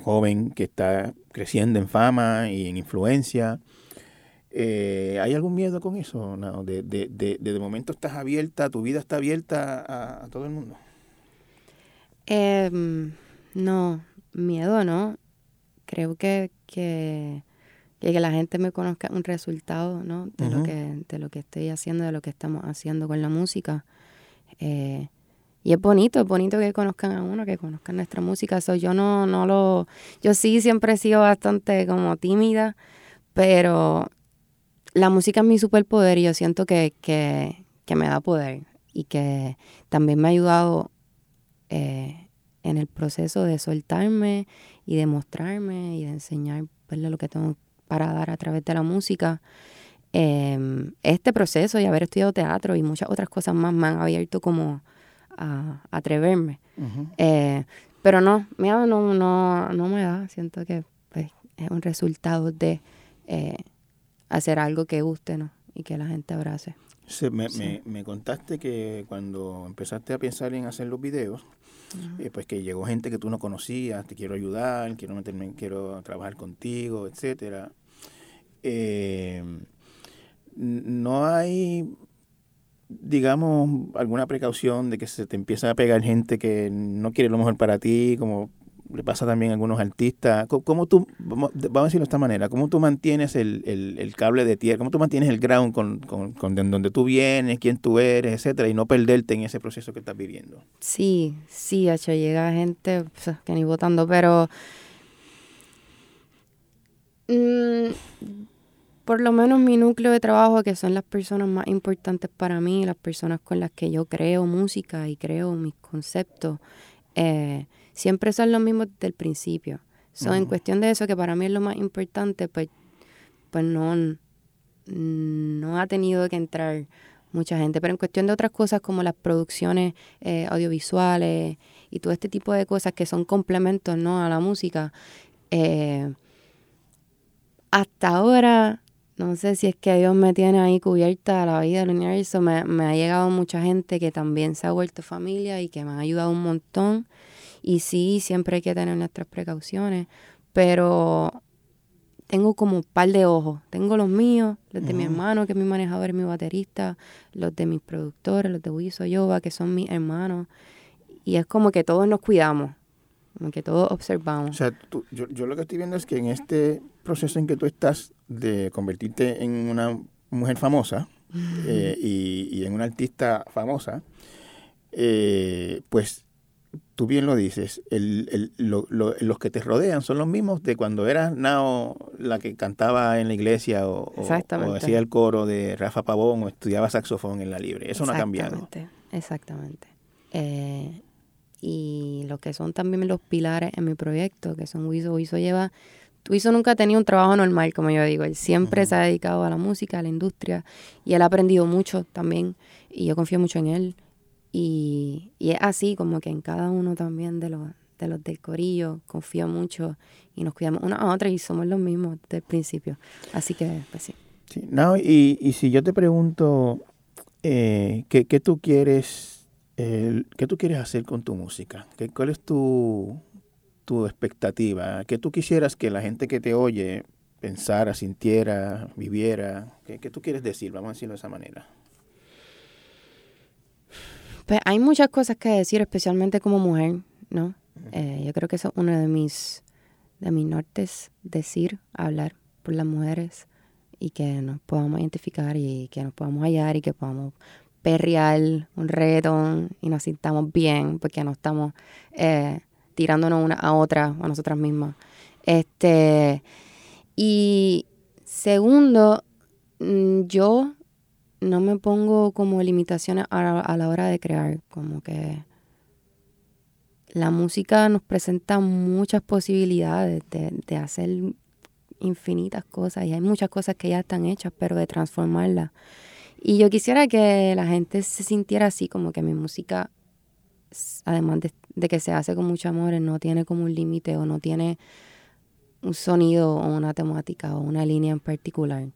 joven que está creciendo en fama y en influencia, eh, ¿hay algún miedo con eso? No, de, de, de, de, momento estás abierta, tu vida está abierta a, todo el mundo. Em, no, miedo no creo que, que, que, la gente me conozca un resultado, ¿no? De, lo que, de lo que estoy haciendo, de lo que estamos haciendo con la música. Eh, y es bonito, es bonito que conozcan a uno, que conozcan nuestra música. Eso yo no, no lo, yo sí siempre he sido bastante como tímida, pero la música es mi superpoder y yo siento que, que, que me da poder y que también me ha ayudado eh, proceso de soltarme y de mostrarme y de enseñar lo que tengo para dar a través de la música. Em, este proceso y haber estudiado teatro y muchas otras cosas más me han abierto como a, atreverme. Eh, pero no, miedo no, no, no me da. Siento que pues, es un resultado de eh, hacer algo que guste ¿no? y que la gente abrace. me, me, me, contaste que cuando empezaste a pensar en hacer los videos, eh, pues que llegó gente que tú no conocías, te quiero ayudar, quiero meterme, quiero trabajar contigo, etcétera. Eh, no hay, digamos, alguna precaución de que se te empieza a pegar gente que no quiere lo mejor para ti, como le pasa también a algunos artistas. ¿Cómo, tú, vamos a decirlo de esta manera, cómo tú mantienes el, el, cable de tierra, cómo tú mantienes el ground con, con, con donde tú vienes, quién tú eres, etcétera, y no perderte en ese proceso que estás viviendo? Sí, sí, hecho llega gente que ni votando, pero mm, por lo menos mi núcleo de trabajo, que son las personas más importantes para mí, las personas con las que yo creo música y creo mis conceptos, eh, siempre son los mismos desde el principio. son En cuestión de eso, que para mí es lo más importante, pues pues no, no ha tenido que entrar mucha gente. Pero en cuestión de otras cosas como las producciones eh, audiovisuales y todo este tipo de cosas que son complementos ¿no? a la música, eh, hasta ahora, no sé si es que Dios me tiene ahí cubierta la vida del universo, me, me ha llegado mucha gente que también se ha vuelto familia y que me ha ayudado un montón. Y sí, siempre hay que tener nuestras precauciones, pero tengo como un par de ojos. Tengo los míos, los de mi hermano, que es mi manejador y mi baterista, los de mis productores, los de Wiso Yoba, que son mis hermanos. Y es como que todos nos cuidamos, como que todos observamos. O sea, yo, yo lo que estoy viendo es que en este proceso en que tú estás de convertirte en una mujer famosa eh, y, y, en una artista famosa, eh, pues tú bien lo dices, el, el, lo, los que te rodean son los mismos de cuando eras Nao la que cantaba en la iglesia o, o, hacía el coro de Rafa Pavón o estudiaba saxofón en la libre. Eso no ha cambiado. Exactamente. Eh, y lo que son también los pilares en mi proyecto, que son Wiso. Wiso lleva... Wiso nunca ha tenido un trabajo normal, como yo digo. Él siempre se ha dedicado a la música, a la industria. Y él ha aprendido mucho también. Y yo confío mucho en él. Y, es así como que en cada uno también de los, de los del corillo confío mucho y nos cuidamos una a otra y somos los mismos desde el principio. Así que, pues sí. no, y, y si yo te pregunto, eh, ¿qué, ¿qué, tú quieres, qué tú quieres hacer con tu música? ¿Qué, ¿Cuál es tu, tu expectativa? ¿Qué tú quisieras que la gente que te oye pensara, sintiera, viviera? ¿Qué, qué tú quieres decir? Vamos a decirlo de esa manera. Pues hay muchas cosas que decir, especialmente como mujer, ¿no? Eh, yo creo que eso es uno de mis, de mis nortes, decir, hablar por las mujeres y que nos podamos identificar y que nos podamos hallar y que podamos perrear un reggaetón y nos sintamos bien porque no estamos eh, tirándonos una a otra a nosotras mismas. Este, y segundo, mm, yo no me pongo como limitaciones a, la hora de crear, como que la música nos presenta muchas posibilidades de, hacer infinitas cosas y hay muchas cosas que ya están hechas, pero de transformarlas. Y yo quisiera que la gente se sintiera así, como que mi música, además de, que se hace con mucho amor, no tiene como un límite o no tiene un sonido o una temática o una línea en particular.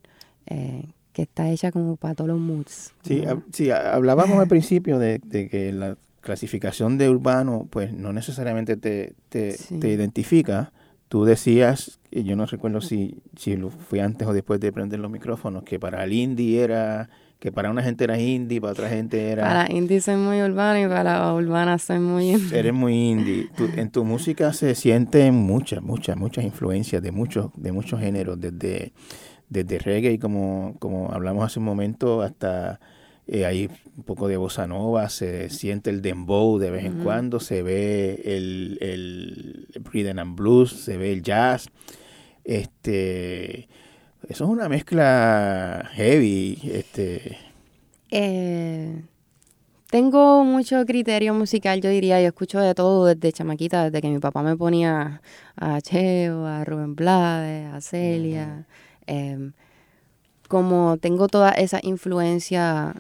Eh, que está hecha como para todos los moods. Sí, sí hablábamos al principio de, que la clasificación de urbano pues no necesariamente te, te, identifica. Tú decías, y yo no recuerdo si, si lo fue antes o después de prender los micrófonos, que para el indie era, que para una gente era indie, para otra gente era... Para indie soy muy urbano y para la urbana soy muy indie. Eres muy indie. en tu música se sienten muchas, muchas, muchas influencias de muchos, de muchos géneros, desde desde reggae, como, como hablamos hace un momento, hasta eh, hay un poco de bossa nova, se siente el dembow de vez en cuando, se ve el, el rhythm and blues, se ve el jazz. Este, eso es una mezcla heavy. Este. Eh, tengo mucho criterio musical, yo diría, yo escucho de todo desde chamaquita, desde que mi papá me ponía a Cheo, a Rubén Blades, a Celia. Em, como tengo toda esa influencia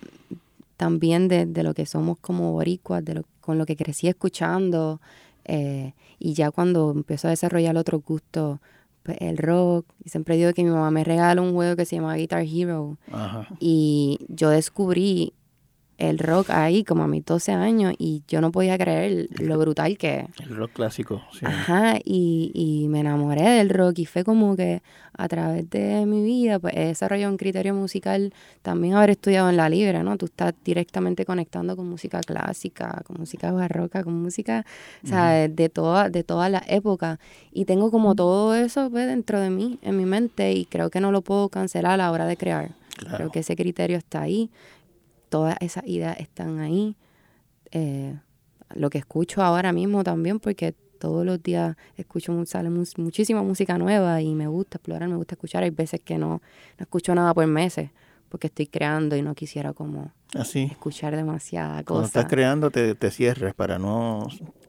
también de, lo que somos como boricuas, de lo, con lo que crecí escuchando, eh, y ya cuando empiezo a desarrollar otros gustos, pues el rock, y siempre digo que mi mamá me regaló un juego que se llama Guitar Hero, y yo descubrí el rock ahí como a mis 12 años y yo no podía creer lo brutal que es. El rock clásico, sí. Ajá, y, y me enamoré del rock y fue como que a través de mi vida pues he desarrollado un criterio musical, también haber estudiado en la libre, ¿no? Tú estás directamente conectando con música clásica, con música barroca, con música, o sea, de, toda, de todas las épocas. Y tengo como todo eso pues, dentro de mí, en mi mente, y creo que no lo puedo cancelar a la hora de crear. Creo que ese criterio está ahí todas esas ideas están ahí. Eh, lo que escucho ahora mismo también, porque todos los días escucho sale muchísima música nueva y me gusta explorar, me gusta escuchar. Hay veces que no, no escucho nada por meses porque estoy creando y no quisiera como Así. escuchar demasiada cosa. Cuando estás creando te, te cierres para no...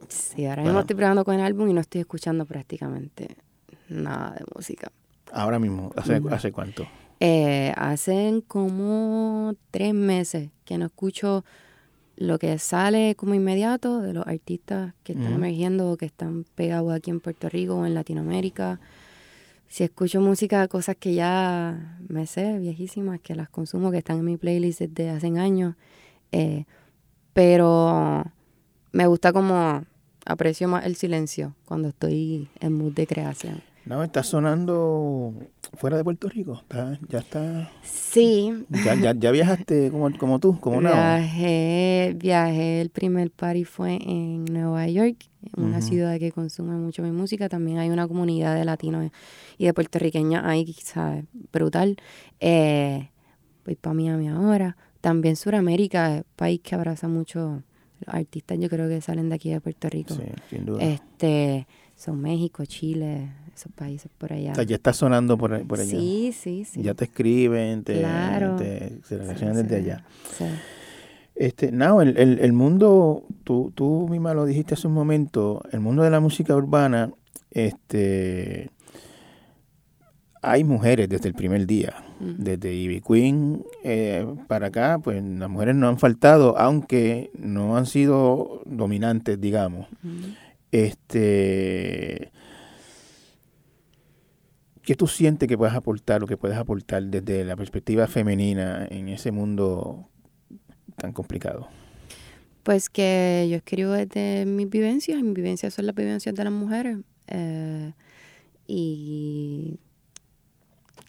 Sí, ahora mismo estoy creando con el álbum y no estoy escuchando prácticamente nada de música Ahora mismo, ¿hace, ¿hace cuánto? Eh, hacen como tres meses que no escucho lo que sale como inmediato de los artistas que están emergiendo o que están pegados aquí en Puerto Rico o en Latinoamérica. Si escucho música, cosas que ya me sé, viejísimas, que las consumo, que están en mi playlist desde hace años. Eh, pero me gusta como aprecio más el silencio cuando estoy en mood de creación. No, está sonando fuera de Puerto Rico. ya está. Sí. Ya, ya, ya viajaste como, como tú, como Viajé, viajé. El primer party fue en Nueva York, una ciudad que consume mucho mi música. También hay una comunidad de latinos y de puertorriqueños ahí, ¿sabes? Brutal. Eh, voy para Miami ahora. También Sudamérica, país que abraza mucho los artistas. Yo creo que salen de aquí de Puerto Rico. Sí, sin duda. Este, son México, Chile, esos países por allá. O sea, ya está sonando por, por allá. Sí, sí, sí. Ya te escriben, te, se relacionan desde allá. Sí. Este, no, el, el, el, mundo, tú, tú misma lo dijiste hace un momento, el mundo de la música urbana, este, hay mujeres desde el primer día. Desde Ivy Queen eh, para acá, pues las mujeres no han faltado, aunque no han sido dominantes, digamos. Este ¿Qué tú sientes que puedes aportar o que puedes aportar desde la perspectiva femenina en ese mundo tan complicado? Pues que yo escribo desde mis vivencias, mis vivencias son las vivencias de las mujeres. Eh, y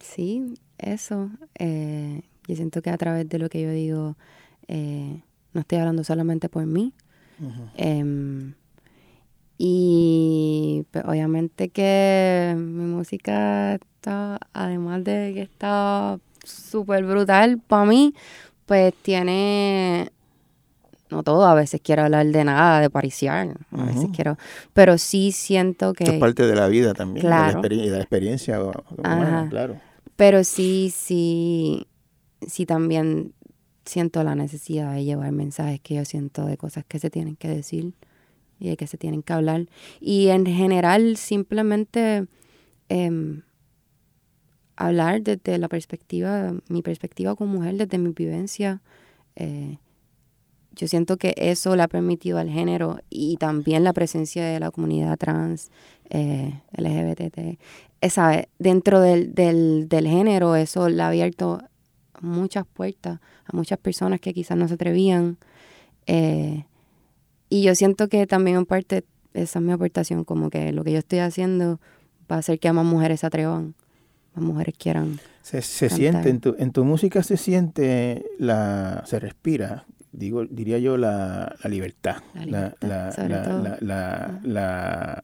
sí, eso. Eh, yo siento que a través de lo que yo digo, eh, no estoy hablando solamente por mí. Y pues, obviamente que mi música está, además de que está súper brutal para mí, pues tiene, no todo, a veces quiero hablar de nada, de pariciar, a veces quiero, pero sí siento que... es parte de la vida también, claro. de, la experiencia claro. Pero sí, sí, sí también siento la necesidad de llevar mensajes que yo siento de cosas que se tienen que decir y de que se tienen que hablar. Y en general, simplemente em, hablar desde la perspectiva, mi perspectiva como mujer, desde mi vivencia. Eh, yo siento que eso le ha permitido al género y también la presencia de la comunidad trans, eh, LGBT, esa, dentro del, del, del género, eso le ha abierto muchas puertas a muchas personas que quizás no se atrevían. Eh, y yo siento que también en parte esa es mi aportación, como que lo que yo estoy haciendo va a hacer que más mujeres se atrevan, más mujeres quieran. Se, se siente, en tu, en tu música se siente, la se respira, digo, diría yo, la, la libertad. La, la, la, la,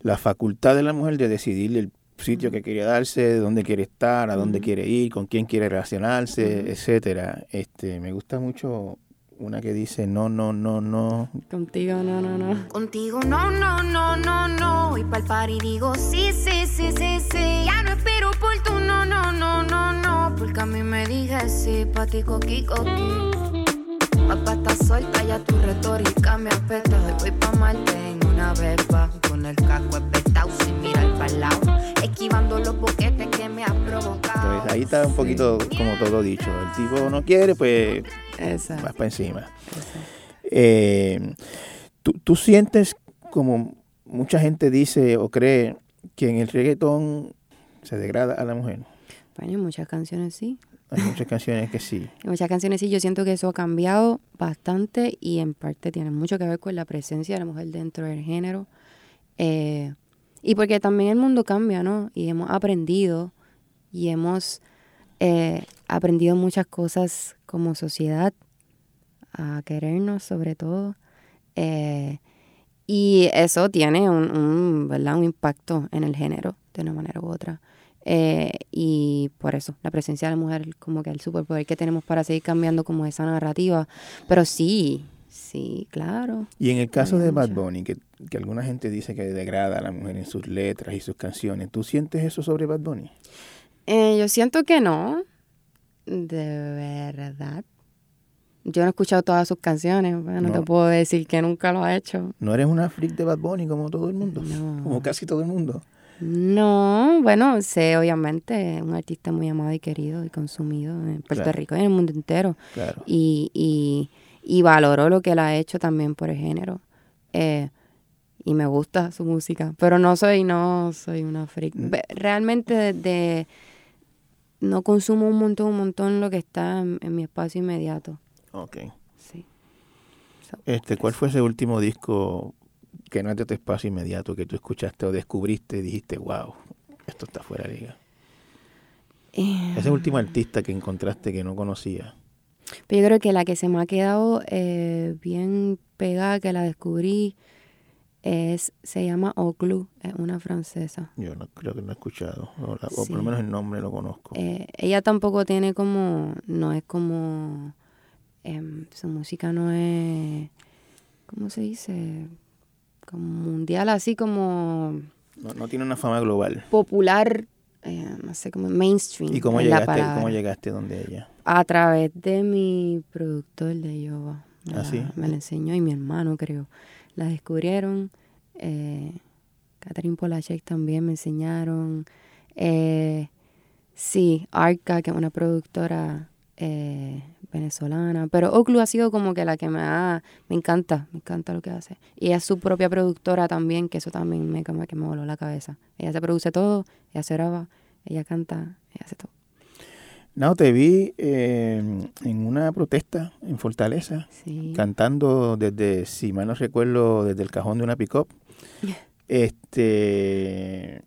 la, facultad de la mujer de decidir el sitio que quiere darse, dónde quiere estar, a dónde quiere ir, con quién quiere relacionarse, etcétera. Este, me gusta mucho una que dice no, no, no, no. Contigo no, no, no. Contigo no, no, no, no, no. Y pa'l par y digo sí, sí, sí, sí, sí. Ya no espero por tu no, no, no, no, no. Porque a mí me dije sí, pa' ti coqui, coqui. Papá está suelta, ya tu retórica me apesta. Hoy voy pa' Marte en una beba. Con el caco espetado sin mirar para lado. Esquivando los boquetes que me has provocado. Pues ahí está un poquito como todo dicho. El tipo no quiere, pues Exacto. vas para encima. Eh, ¿tú, ¿tú, sientes como mucha gente dice o cree que en el reggaetón se degrada a la mujer. Bueno, muchas canciones sí. Hay muchas canciones que sí. muchas canciones sí. Yo siento que eso ha cambiado bastante y en parte tiene mucho que ver con la presencia de la mujer dentro del género. Eh, y porque también el mundo cambia, ¿no? Y hemos aprendido y hemos eh, aprendido muchas cosas como sociedad, a querernos sobre todo. Eh, y eso tiene un, un, ¿verdad? un impacto en el género de una manera u otra. Eh, y por eso, la presencia de la mujer, como que el superpoder que tenemos para seguir cambiando como esa narrativa. Pero sí, sí, claro. Y en el caso de Bad Bunny, que, que, alguna gente dice que degrada a la mujer en sus letras y sus canciones, ¿tú sientes eso sobre Bad Bunny? Eh, yo siento que no, de verdad. Yo no he escuchado todas sus canciones, no, te puedo decir que nunca lo ha hecho. ¿No eres una freak de Bad Bunny como todo el mundo? Como casi todo el mundo. No, bueno, sé, obviamente, un artista muy amado y querido y consumido en Puerto Rico y en el mundo entero. Claro. Y, y, y valoro lo que él ha hecho también por el género. Eh, y me gusta su música, pero no soy, no soy una freak. Mm. Realmente de, de- no consumo un montón, un montón lo que está en, en mi espacio inmediato. Ok. Sí. So, Este, ¿Cuál fue ese último disco que no es de tu espacio inmediato, que tú escuchaste o descubriste y dijiste, wow, esto está fuera de liga? eh, Ese último artista que encontraste que no conocía. Pero yo creo que la que se me ha quedado eh, bien pegada, que la descubrí, es, se llama Oclu, es una francesa. Yo no creo que no he escuchado, o, la- o Sí. por lo menos el nombre lo conozco. Eh, ella tampoco tiene como, no es como, em, su música no es, ¿cómo se dice? Como mundial, así como No, no tiene una fama global. popular, eh, no sé, como mainstream. ¿Y cómo llegaste, cómo llegaste donde ella? A través de mi productor de yoga. Me, ¿Ah, la, sí? me la enseñó y mi hermano, creo. La descubrieron. Eh, Catherine Polachek también me enseñaron. Eh, sí, Arca, que es una productora eh, venezolana. Pero Oclu ha sido como que la que me ha... Me encanta, me encanta lo que hace. Y ella es su propia productora también, que eso también me, como que me voló la cabeza. Ella se produce todo, ella se graba, ella canta, ella hace todo. No, te vi eh, en una protesta en Fortaleza, Sí. cantando desde, si mal no recuerdo, desde el cajón de una pick-up. <laughs> Este.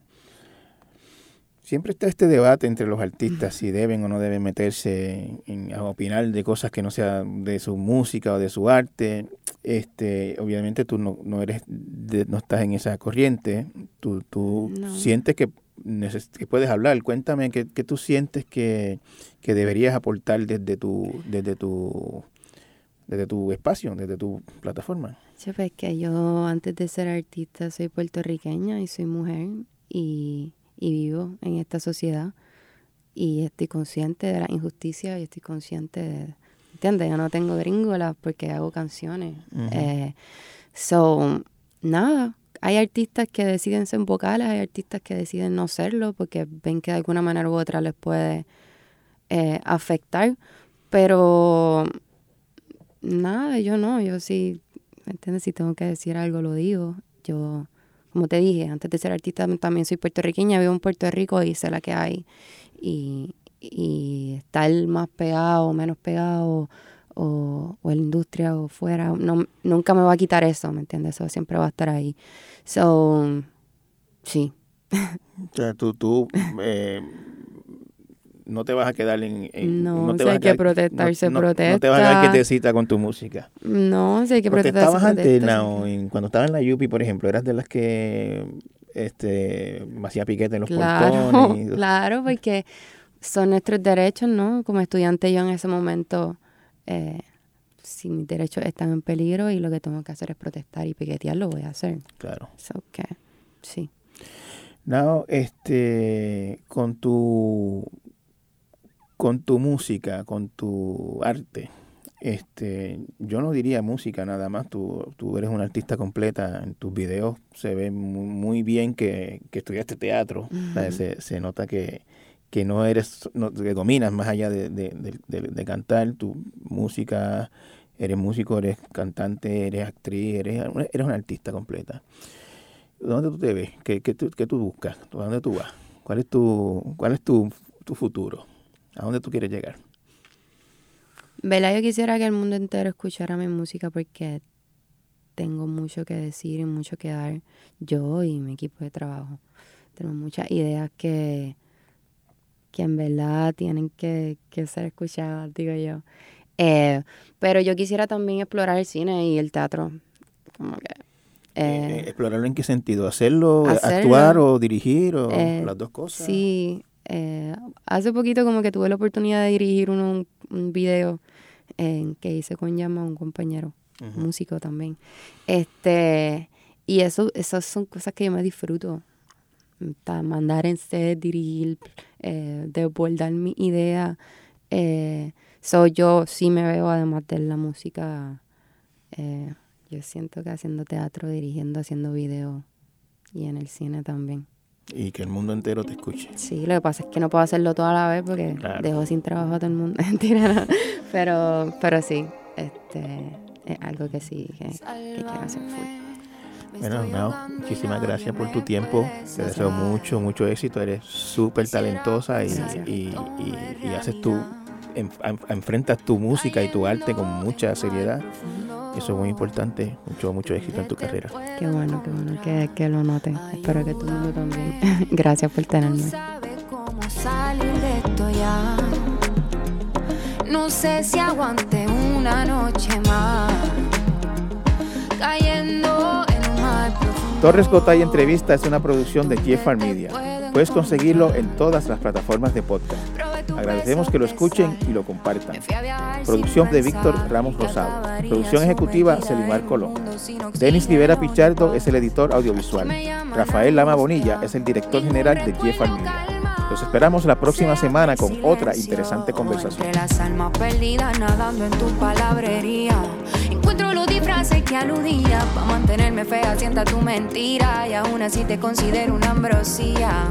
Siempre está este debate entre los artistas si deben o no deben meterse en, a opinar de cosas que no sean de su música o de su arte. Este, obviamente tú no, no eres de- no estás en esa corriente. Tú, tú No. sientes que, neces- que puedes hablar. Cuéntame qué, qué tú sientes que, que deberías aportar desde tu, desde tu desde tu espacio, desde tu plataforma. Sí, pues que yo antes de ser artista soy puertorriqueña y soy mujer y, y vivo en esta sociedad y estoy consciente de la injusticia y estoy consciente de, ¿entiendes? Yo no tengo gringolas porque hago canciones. Eh, so, nada, hay artistas que deciden ser vocales, hay artistas que deciden no serlo porque ven que de alguna manera u otra les puede eh, afectar, pero nada, yo no, yo sí, ¿me entiendes? Si tengo que decir algo, lo digo. Yo, como te dije, antes de ser artista también soy puertorriqueña, vivo en Puerto Rico y sé la que hay. Y, y estar más pegado, menos pegado, o, o en la industria o fuera, no, nunca me va a quitar eso, ¿me entiendes? Eso siempre va a estar ahí. So, sí. O sea, tú, tú <laughs> eh, no te vas a quedar en... en- No, te si vas hay a que quedar- protestar, se No te vas a quedar protesta. que te cita con tu música. No, si hay que protestar. se Protestabas antes, protesta, cuando estabas en la Yupi, por ejemplo, eras de las que este, hacía piquete en los Claro, portones. <laughs> claro, porque son nuestros derechos, ¿no? Como estudiante yo en ese momento, eh, si mis derechos están en peligro y lo que tengo que hacer es protestar y piquetear, lo voy a hacer. Claro. So sí. Nao, este, con tu, con tu música, con tu arte, este, yo no diría música nada más, tú, tú eres una artista completa, en tus videos se ve muy, muy bien que, que estudiaste teatro, se, se nota que, que no eres, no, que dominas más allá de, de, de- de- de cantar, tu música, eres músico, eres cantante, eres actriz, eres, eres una artista completa. ¿Dónde tú te ves? ¿Qué, qué, tú, qué tú buscas? ¿A dónde tú vas? ¿Cuál es tu, cuál es tu, tu futuro? ¿A dónde tú quieres llegar? ¿Verdad? Yo quisiera que el mundo entero escuchara mi música porque tengo mucho que decir y mucho que dar. Yo y mi equipo de trabajo. Tenemos muchas ideas que, que en verdad tienen que, que ser escuchadas, digo yo. Eh, pero yo quisiera también explorar el cine y el teatro. Como que, Eh, eh, ¿Explorarlo en qué sentido? ¿Hacerlo, Hacerlo. actuar o dirigir o Eh, las dos cosas? Sí, eh, hace poquito como que tuve la oportunidad de dirigir uno, un, un video eh, que hice con Llama, un compañero, músico también. Este, y eso, esas son cosas que yo me disfruto. Mandar en set, dirigir, eh, desbordar mi idea. Eh, so yo sí me veo, además de la música, eh, yo siento que haciendo teatro, dirigiendo, haciendo video y en el cine también. Y que el mundo entero te escuche. Sí, lo que pasa es que no puedo hacerlo toda la vez porque dejo sin trabajo a todo el mundo. <laughs> pero, pero sí, este, es algo que sí, que, quiero hacer Bueno, no, muchísimas gracias por tu tiempo. Te deseo mucho, mucho éxito. Eres súper talentosa y, y, y, haces tu, enfrentas tu música y tu arte con mucha seriedad. Eso es muy importante. Mucho, mucho éxito en tu carrera. Qué bueno, qué bueno que, que lo noten. Espero que todo el mundo también. <laughs> Gracias por tenerme. No sé si aguante una noche más. Torres Gotay Entrevista es una producción de Jeffar Media. Puedes conseguirlo en todas las plataformas de podcast. Agradecemos que lo escuchen y lo compartan. Producción de Víctor Ramos Rosado. Producción ejecutiva Celimar Colón. Denis Rivera Pichardo es el editor audiovisual. Rafael Lama Bonilla es el director general de Jeff Media. Los esperamos la próxima semana con otra interesante conversación. Encuentro los disfraces que aludía. Para mantenerme fea, sienta tu mentira. Y aún así te considero una ambrosía.